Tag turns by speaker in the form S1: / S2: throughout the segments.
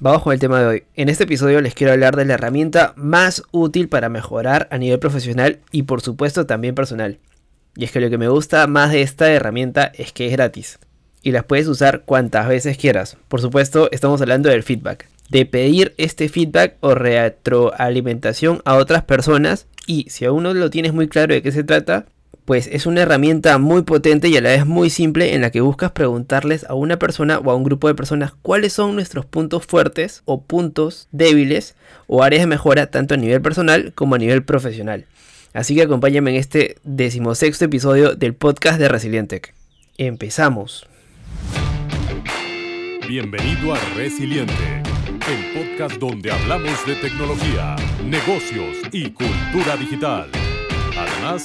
S1: Vamos con el tema de hoy. En este episodio les quiero hablar de la herramienta más útil para mejorar a nivel profesional y por supuesto también personal. Y es que lo que me gusta más de esta herramienta es que es gratis. Y las puedes usar cuantas veces quieras. Por supuesto, estamos hablando del feedback. De pedir este feedback o retroalimentación a otras personas. Y si aún no lo tienes muy claro de qué se trata, pues es una herramienta muy potente y a la vez muy simple en la que buscas preguntarles a una persona o a un grupo de personas cuáles son nuestros puntos fuertes o puntos débiles o áreas de mejora tanto a nivel personal como a nivel profesional. Así que acompáñame en este decimosexto episodio del podcast de Resilientec. Empezamos.
S2: Bienvenido a Resiliente, el podcast donde hablamos de tecnología, negocios y cultura digital. Además,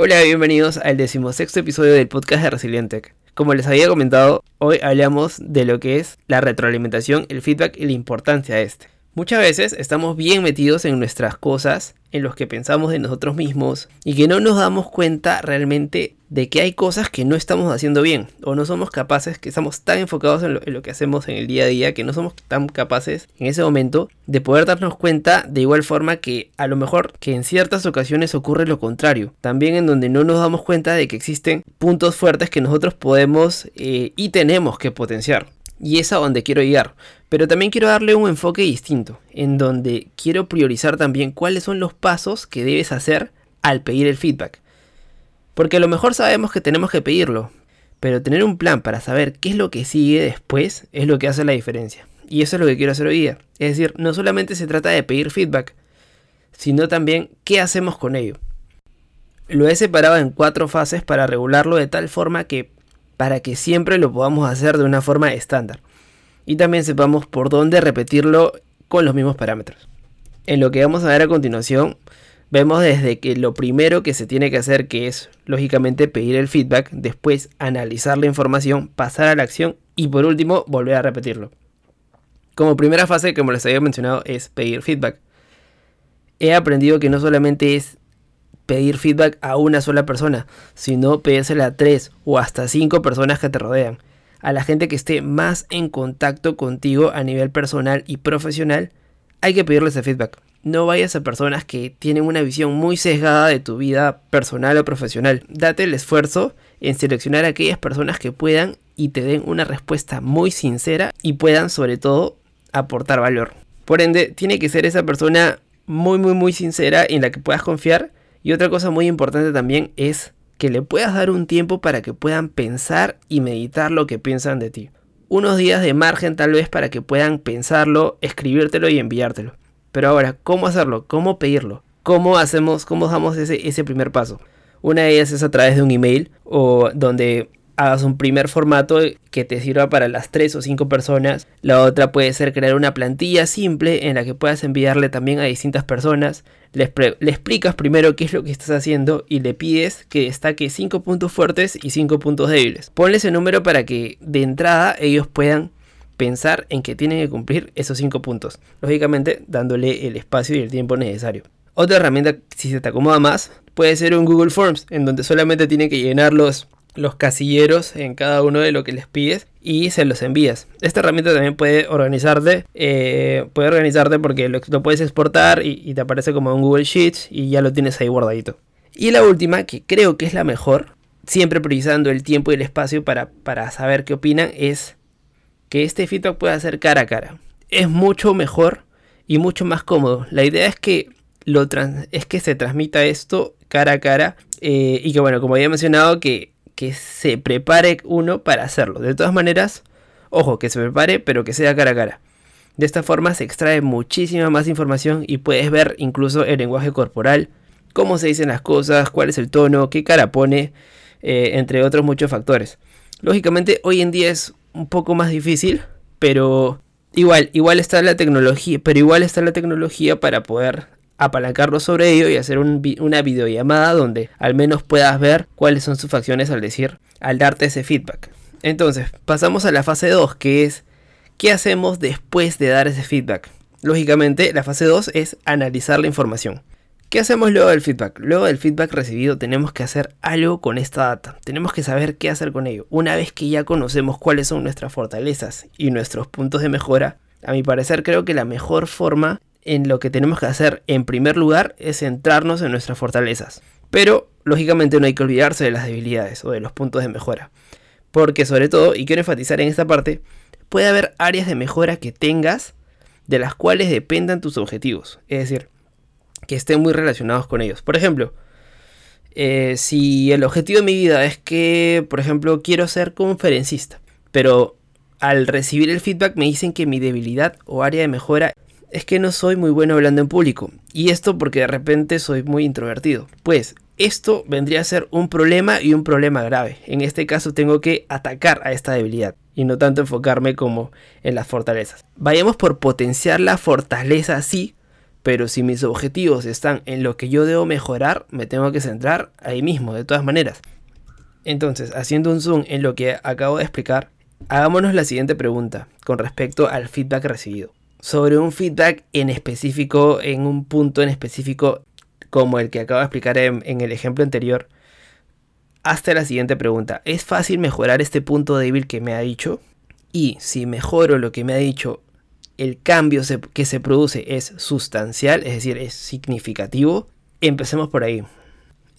S1: Hola, bienvenidos al decimosexto episodio del podcast de Resilientec. Como les había comentado, hoy hablamos de lo que es la retroalimentación, el feedback y la importancia de este. Muchas veces estamos bien metidos en nuestras cosas, en los que pensamos de nosotros mismos y que no nos damos cuenta realmente de que hay cosas que no estamos haciendo bien o no somos capaces, que estamos tan enfocados en lo, que hacemos en el día a día que no somos tan capaces en ese momento de poder darnos cuenta de igual forma que a lo mejor que en ciertas ocasiones ocurre lo contrario, también en donde no nos damos cuenta de que existen puntos fuertes que nosotros podemos eh, y tenemos que potenciar. Y es a donde quiero llegar. Pero también quiero darle un enfoque distinto, en donde quiero priorizar también cuáles son los pasos que debes hacer al pedir el feedback. Porque a lo mejor sabemos que tenemos que pedirlo, pero tener un plan para saber qué es lo que sigue después es lo que hace la diferencia. Y eso es lo que quiero hacer hoy día. Es decir, no solamente se trata de pedir feedback, sino también qué hacemos con ello. Lo he separado en cuatro fases para regularlo de tal forma que para que siempre lo podamos hacer de una forma estándar. Y también sepamos por dónde repetirlo con los mismos parámetros. En lo que vamos a ver a continuación, vemos desde que lo primero que se tiene que hacer, que es lógicamente pedir el feedback, después analizar la información, pasar a la acción y por último volver a repetirlo. Como primera fase, como les había mencionado, es pedir feedback. He aprendido que no solamente es pedir feedback a una sola persona, sino pedírsela a tres o hasta cinco personas que te rodean. A la gente que esté más en contacto contigo a nivel personal y profesional, hay que pedirles ese feedback. No vayas a personas que tienen una visión muy sesgada de tu vida personal o profesional. Date el esfuerzo en seleccionar a aquellas personas que puedan y te den una respuesta muy sincera y puedan sobre todo aportar valor. Por ende, tiene que ser esa persona muy muy muy sincera en la que puedas confiar y otra cosa muy importante también es que le puedas dar un tiempo para que puedan pensar y meditar lo que piensan de ti. Unos días de margen tal vez para que puedan pensarlo, escribírtelo y enviártelo. Pero ahora, ¿cómo hacerlo? ¿Cómo pedirlo? ¿Cómo hacemos, cómo damos ese, ese primer paso? Una de ellas es a través de un email o donde hagas un primer formato que te sirva para las tres o cinco personas. La otra puede ser crear una plantilla simple en la que puedas enviarle también a distintas personas. Le, explicas primero qué es lo que estás haciendo y le pides que destaque cinco puntos fuertes y cinco puntos débiles. Ponle ese número para que de entrada ellos puedan pensar en que tienen que cumplir esos cinco puntos. Lógicamente dándole el espacio y el tiempo necesario. Otra herramienta, si se te acomoda más, puede ser un Google Forms, en donde solamente tienen que llenar los los casilleros en cada uno de lo que les pides y se los envías. Esta herramienta también puede organizarte, eh, puede organizarte porque lo, puedes exportar y, te aparece como un Google Sheets y ya lo tienes ahí guardadito. Y la última, que creo que es la mejor, siempre priorizando el tiempo y el espacio para, para saber qué opinan, es que este feedback pueda ser cara a cara. Es mucho mejor y mucho más cómodo. La idea es que, lo es que se transmita esto cara a cara eh, y que bueno, como había mencionado, que que se prepare uno para hacerlo. De todas maneras, ojo, que se prepare, pero que sea cara a cara. De esta forma se extrae muchísima más información y puedes ver incluso el lenguaje corporal, cómo se dicen las cosas, cuál es el tono, qué cara pone, eh, entre otros muchos factores. Lógicamente hoy en día es un poco más difícil, pero Igual, igual está la tecnología, pero igual está la tecnología para poder apalancarlo sobre ello y hacer una videollamada donde al menos puedas ver cuáles son sus facciones al decir, al darte ese feedback. Entonces, pasamos a la fase 2, que es ¿qué hacemos después de dar ese feedback? Lógicamente, la fase 2 es analizar la información. ¿Qué hacemos luego del feedback? Luego del feedback recibido tenemos que hacer algo con esta data. Tenemos que saber qué hacer con ello. Una vez que ya conocemos cuáles son nuestras fortalezas y nuestros puntos de mejora, a mi parecer creo que la mejor forma en lo que tenemos que hacer en primer lugar es centrarnos en nuestras fortalezas. Pero lógicamente no hay que olvidarse de las debilidades o de los puntos de mejora. Porque sobre todo, y quiero enfatizar en esta parte, puede haber áreas de mejora que tengas de las cuales dependan tus objetivos. Es decir, que estén muy relacionados con ellos. Por ejemplo, eh, si el objetivo de mi vida es que, por ejemplo, quiero ser conferencista, pero al recibir el feedback me dicen que mi debilidad o área de mejora es que no soy muy bueno hablando en público. Y esto porque de repente soy muy introvertido. Pues esto vendría a ser un problema y un problema grave. En este caso tengo que atacar a esta debilidad y no tanto enfocarme como en las fortalezas. Vayamos por potenciar la fortaleza sí, pero si mis objetivos están en lo que yo debo mejorar, me tengo que centrar ahí mismo, de todas maneras. Entonces, haciendo un zoom en lo que acabo de explicar, hagámonos la siguiente pregunta con respecto al feedback recibido. Sobre un feedback en específico, en un punto en específico, como el que acabo de explicar en, el ejemplo anterior, hasta la siguiente pregunta. ¿Es fácil mejorar este punto débil que me ha dicho? Y si mejoro lo que me ha dicho, el cambio que se produce es sustancial, es decir, es significativo, empecemos por ahí.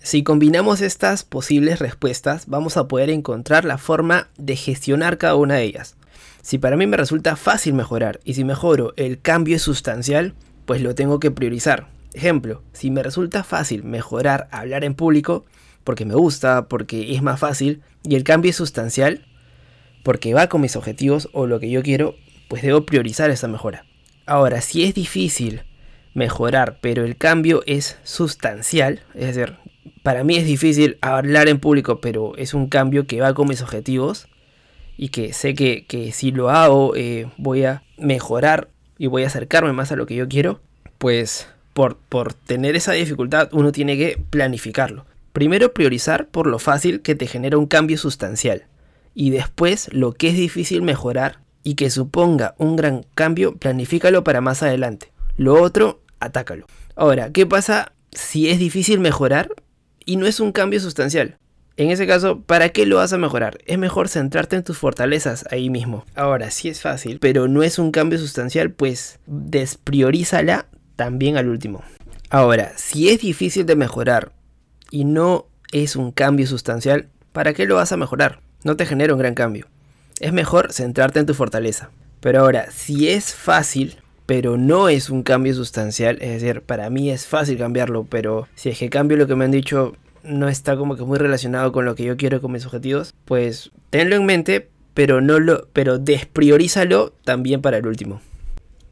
S1: Si combinamos estas posibles respuestas, vamos a poder encontrar la forma de gestionar cada una de ellas. Si para mí me resulta fácil mejorar y si mejoro el cambio es sustancial, pues lo tengo que priorizar. Ejemplo, si me resulta fácil mejorar hablar en público, porque me gusta, porque es más fácil, y el cambio es sustancial, porque va con mis objetivos o lo que yo quiero, pues debo priorizar esa mejora. Ahora, si es difícil mejorar, pero el cambio es sustancial, es decir, para mí es difícil hablar en público, pero es un cambio que va con mis objetivos y que sé que, si lo hago eh, voy a mejorar y voy a acercarme más a lo que yo quiero, pues por, por tener esa dificultad uno tiene que planificarlo. Primero priorizar por lo fácil que te genera un cambio sustancial y después lo que es difícil mejorar y que suponga un gran cambio, planifícalo para más adelante. Lo otro, atácalo. Ahora, ¿qué pasa si es difícil mejorar y no es un cambio sustancial? En ese caso, ¿para qué lo vas a mejorar? Es mejor centrarte en tus fortalezas ahí mismo. Ahora, si es fácil, pero no es un cambio sustancial, pues despriorízala también al último. Ahora, si es difícil de mejorar y no es un cambio sustancial, ¿para qué lo vas a mejorar? No te genera un gran cambio es mejor centrarte en tu fortaleza. Pero ahora, si es fácil, pero no es un cambio sustancial, es decir, para mí es fácil cambiarlo, pero si es que cambio lo que me han dicho no está como que muy relacionado con lo que yo quiero con mis objetivos, pues tenlo en mente, pero no lo pero despriorízalo también para el último.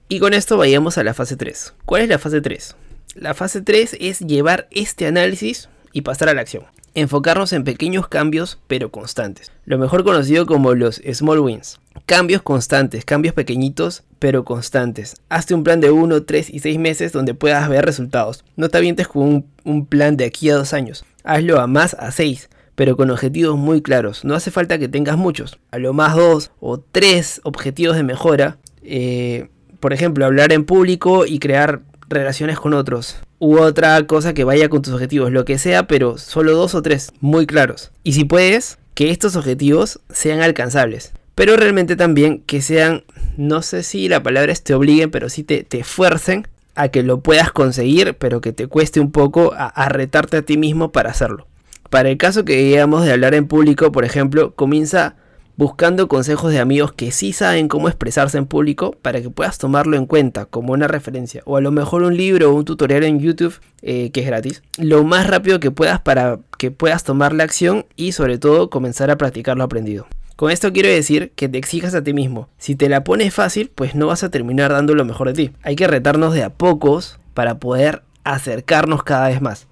S1: Y con esto vayamos a la fase 3. ¿Cuál es la fase 3? La fase 3 es llevar este análisis y pasar a la acción enfocarnos en pequeños cambios pero constantes, lo mejor conocido como los small wins. Cambios constantes, cambios pequeñitos pero constantes. Hazte un plan de 1, 3 y 6 meses donde puedas ver resultados. No te avientes con un, un plan de aquí a 2 años. Hazlo a más a 6 pero con objetivos muy claros. No hace falta que tengas muchos. A lo más 2 o 3 objetivos de mejora. Eh, por ejemplo, hablar en público y crear relaciones con otros. U otra cosa que vaya con tus objetivos, lo que sea, pero solo dos o tres, muy claros. Y si puedes, que estos objetivos sean alcanzables. Pero realmente también que sean, no sé si la palabra es te obliguen, pero sí te, te fuercen a que lo puedas conseguir, pero que te cueste un poco a, retarte a ti mismo para hacerlo. Para el caso que digamos de hablar en público, por ejemplo, comienza buscando consejos de amigos que sí saben cómo expresarse en público para que puedas tomarlo en cuenta como una referencia o a lo mejor un libro o un tutorial en YouTube eh, que es gratis lo más rápido que puedas para que puedas tomar la acción y sobre todo comenzar a practicar lo aprendido. Con esto quiero decir que te exijas a ti mismo. Si te la pones fácil, pues no vas a terminar dando lo mejor de ti. Hay que retarnos de a pocos para poder acercarnos cada vez más.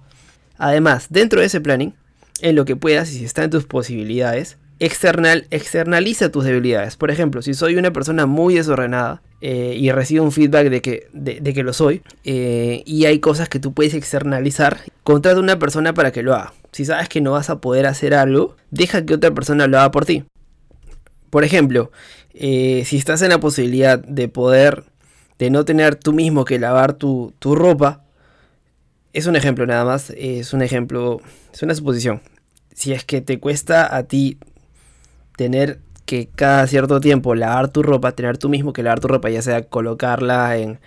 S1: Además, dentro de ese planning, en lo que puedas y si está en tus posibilidades, external, externaliza tus debilidades. Por ejemplo, si soy una persona muy desordenada eh, y recibo un feedback de que, de, que lo soy, eh, y hay cosas que tú puedes externalizar, contrata a una persona para que lo haga. Si sabes que no vas a poder hacer algo, deja que otra persona lo haga por ti. Por ejemplo, eh, si estás en la posibilidad de poder, de no tener tú mismo que lavar tu, tu ropa, es un ejemplo nada más, es un ejemplo, es una suposición. Si es que te cuesta a ti tener que cada cierto tiempo lavar tu ropa, tener tú mismo que lavar tu ropa, ya sea colocarla en,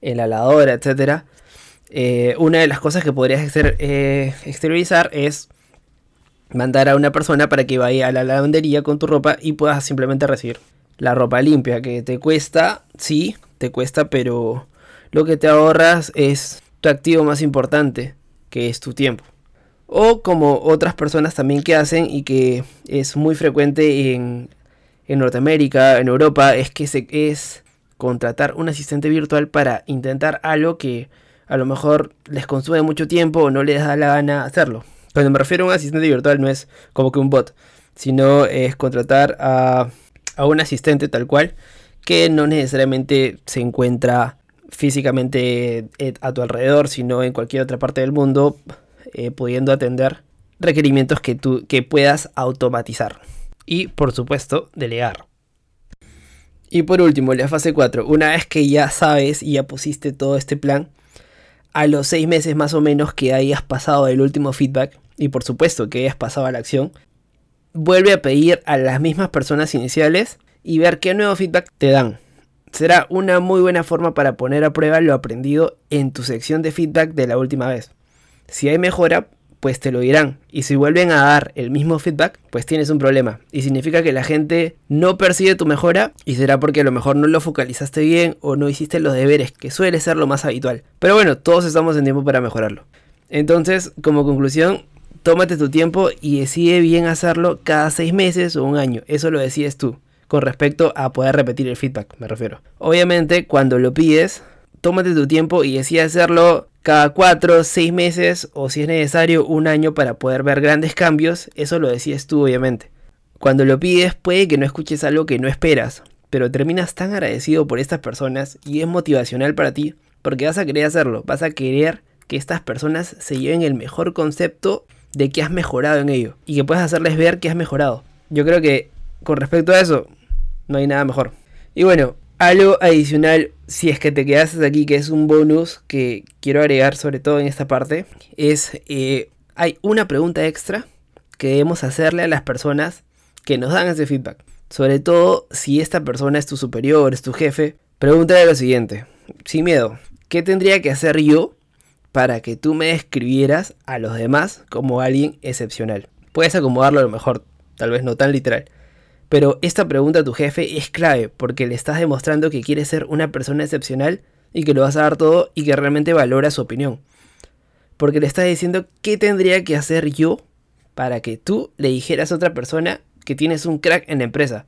S1: en la lavadora, etc. Eh, una de las cosas que podrías eh, exteriorizar es mandar a una persona para que vaya a la lavandería con tu ropa y puedas simplemente recibir la ropa limpia, que te cuesta, sí, te cuesta, pero lo que te ahorras es tu activo más importante, que es tu tiempo. O como otras personas también que hacen y que es muy frecuente en, Norteamérica, en Europa, es que se, es contratar un asistente virtual para intentar algo que a lo mejor les consume mucho tiempo o no les da la gana hacerlo. Cuando me refiero a un asistente virtual no es como que un bot, sino es contratar a, a un asistente tal cual que no necesariamente se encuentra físicamente a tu alrededor, sino en cualquier otra parte del mundo eh, pudiendo atender requerimientos que, tú, que puedas automatizar. Y por supuesto, delegar. Y por último, la fase 4. Una vez que ya sabes y ya pusiste todo este plan, a los 6 meses más o menos que hayas pasado el último feedback, y por supuesto que hayas pasado a la acción, vuelve a pedir a las mismas personas iniciales y ver qué nuevo feedback te dan. Será una muy buena forma para poner a prueba lo aprendido en tu sección de feedback de la última vez. Si hay mejora, pues te lo dirán. Y si vuelven a dar el mismo feedback, pues tienes un problema. Y significa que la gente no percibe tu mejora y será porque a lo mejor no lo focalizaste bien o no hiciste los deberes, que suele ser lo más habitual. Pero bueno, todos estamos en tiempo para mejorarlo. Entonces, como conclusión, tómate tu tiempo y decide bien hacerlo cada seis meses o un año. Eso lo decides tú. Con respecto a poder repetir el feedback, me refiero. Obviamente, cuando lo pides, tómate tu tiempo y decide hacerlo cada 4, 6 meses o si es necesario un año para poder ver grandes cambios, eso lo decides tú obviamente. Cuando lo pides puede que no escuches algo que no esperas, pero terminas tan agradecido por estas personas y es motivacional para ti porque vas a querer hacerlo, vas a querer que estas personas se lleven el mejor concepto de que has mejorado en ello y que puedas hacerles ver que has mejorado. Yo creo que con respecto a eso no hay nada mejor. Y bueno, algo adicional, si es que te quedas aquí, que es un bonus que quiero agregar sobre todo en esta parte, es eh, hay una pregunta extra que debemos hacerle a las personas que nos dan ese feedback. Sobre todo si esta persona es tu superior, es tu jefe, pregúntale lo siguiente, sin miedo, ¿qué tendría que hacer yo para que tú me describieras a los demás como alguien excepcional? Puedes acomodarlo a lo mejor, tal vez no tan literal. Pero esta pregunta a tu jefe es clave porque le estás demostrando que quieres ser una persona excepcional y que lo vas a dar todo y que realmente valora su opinión. Porque le estás diciendo qué tendría que hacer yo para que tú le dijeras a otra persona que tienes un crack en la empresa.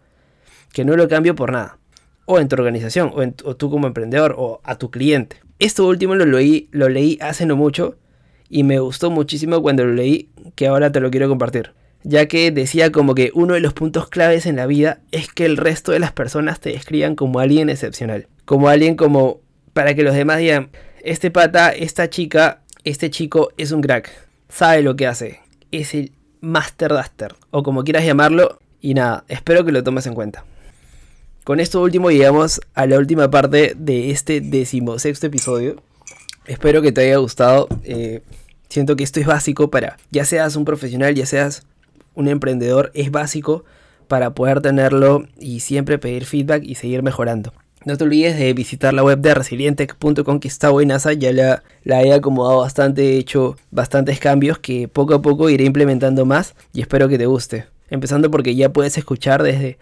S1: Que no lo cambio por nada. O en tu organización, o, en, tú como emprendedor, o a tu cliente. Esto último lo leí, lo leí hace no mucho y me gustó muchísimo cuando lo leí que ahora te lo quiero compartir ya que decía como que uno de los puntos claves en la vida es que el resto de las personas te describan como alguien excepcional, como alguien como para que los demás digan, este pata, esta chica, este chico es un crack, sabe lo que hace, es el Master Duster, o como quieras llamarlo, y nada, espero que lo tomes en cuenta. Con esto último llegamos a la última parte de este decimosexto episodio. Espero que te haya gustado. Eh, siento que esto es básico para, ya seas un profesional, ya seas un emprendedor es básico para poder tenerlo y siempre pedir feedback y seguir mejorando. No te olvides de visitar la web de resilientec.com que está buena, ya la, la he acomodado bastante, he hecho bastantes cambios que poco a poco iré implementando más y espero que te guste. Empezando porque ya puedes escuchar desde,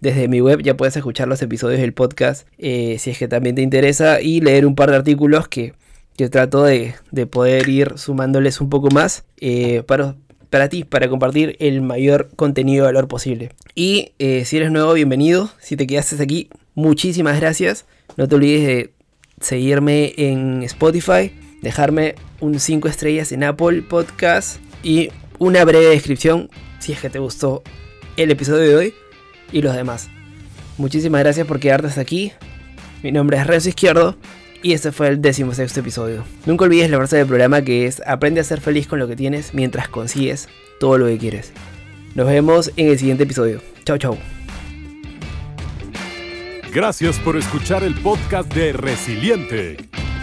S1: desde mi web, ya puedes escuchar los episodios del podcast eh, si es que también te interesa y leer un par de artículos que, que trato de, de poder ir sumándoles un poco más eh, para, para ti, para compartir el mayor contenido de valor posible. Y eh, si eres nuevo, bienvenido. Si te quedaste aquí, muchísimas gracias. No te olvides de seguirme en Spotify, dejarme un 5 estrellas en Apple Podcast y una breve descripción si es que te gustó el episodio de hoy y los demás. Muchísimas gracias por quedarte hasta aquí. Mi nombre es Renzo Izquierdo y este fue el décimo sexto episodio. Nunca olvides la frase del programa que es aprende a ser feliz con lo que tienes mientras consigues todo lo que quieres. Nos vemos en el siguiente episodio. Chau chau.
S2: Gracias por escuchar el podcast de Resiliente.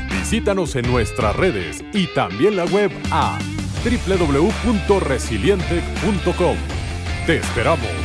S2: Visítanos en nuestras redes y también la web a www.resiliente.com. Te esperamos.